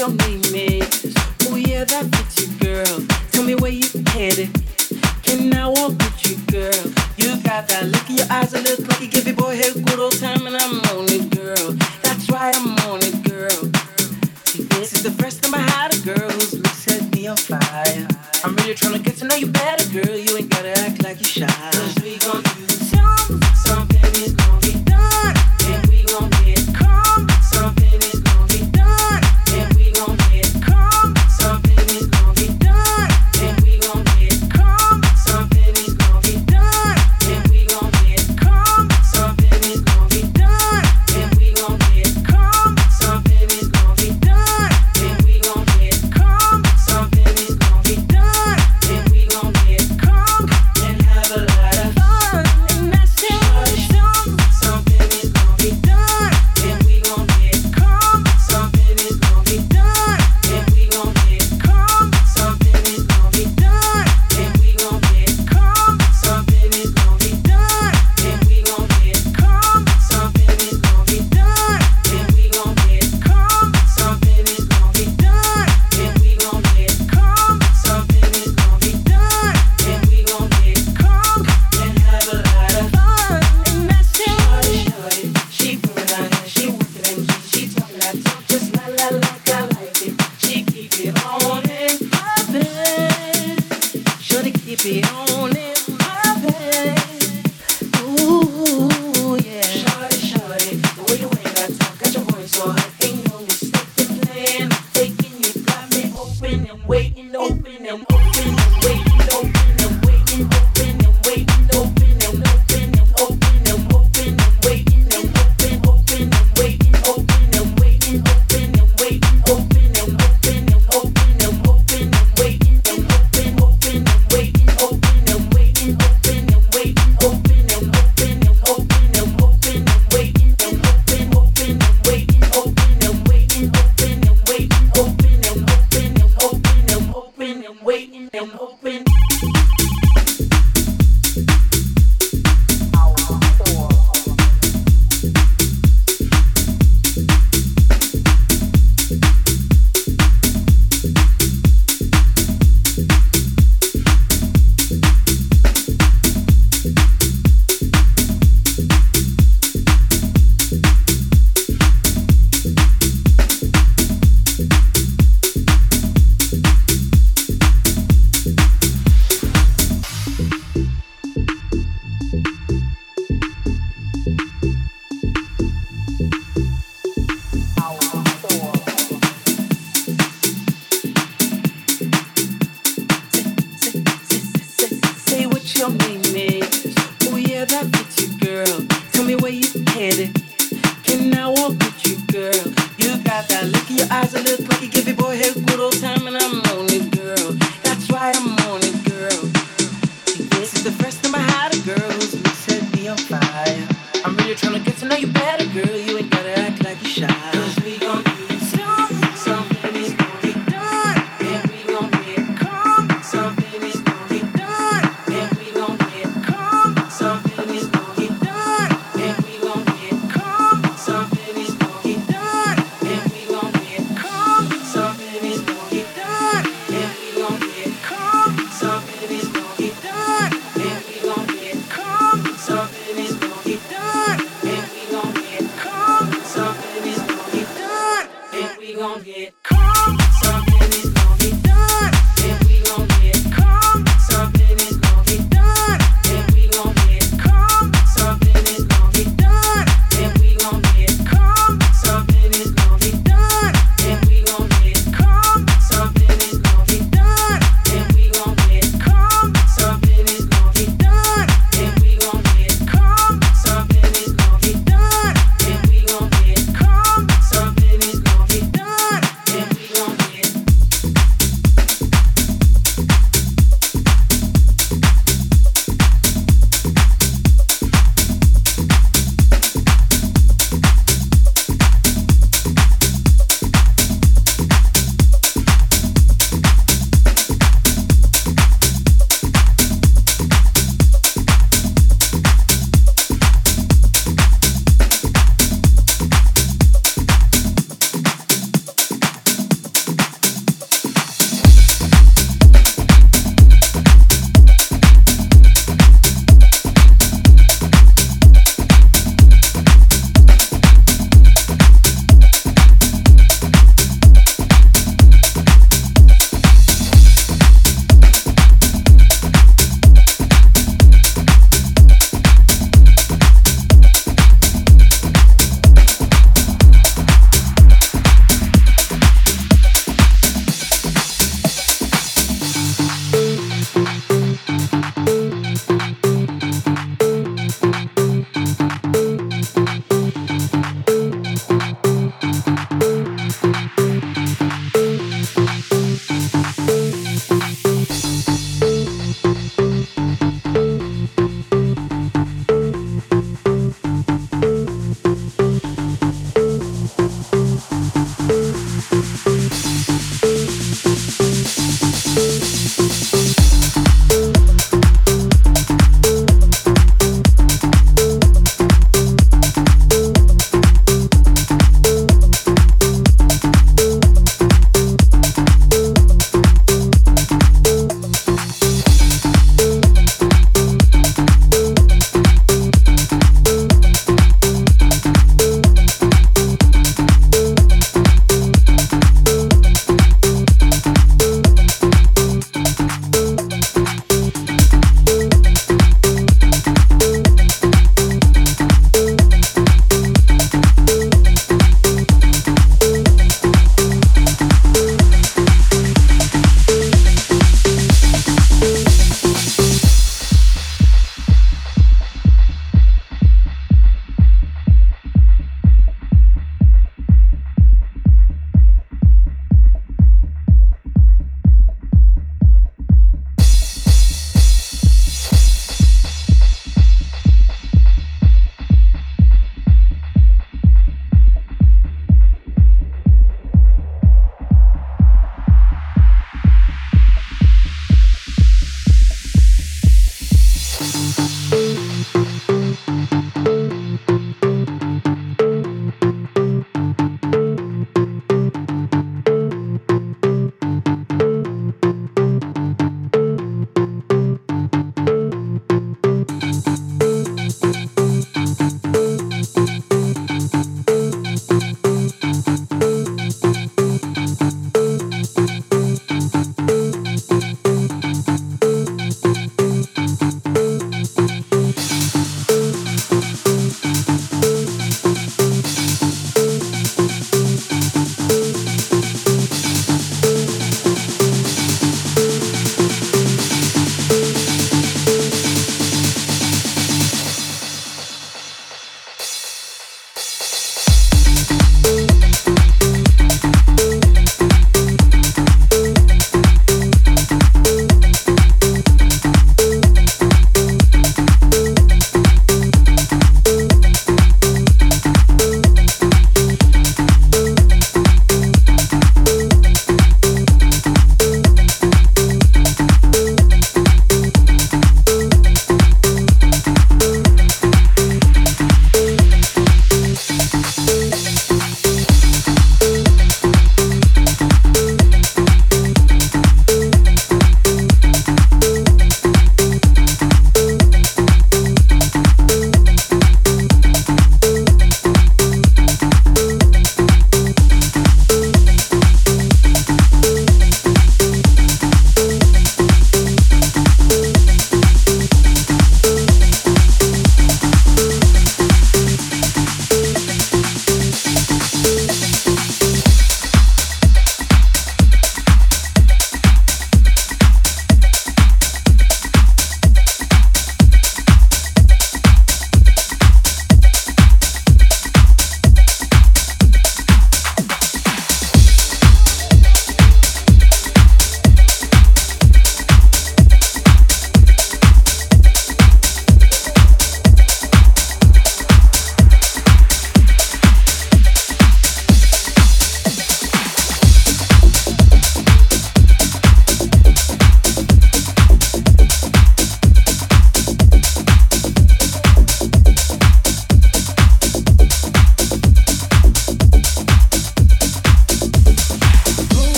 your name is. Oh yeah, that fits you, girl. Tell me where you headed. Can I walk with you, girl? You got that look in your eyes that look like you give your boy here good old time, and I'm on it, girl. That's right, I'm on it, girl. This is the first time I had a girl whose looks set me on fire. I'm really trying to get to know you better.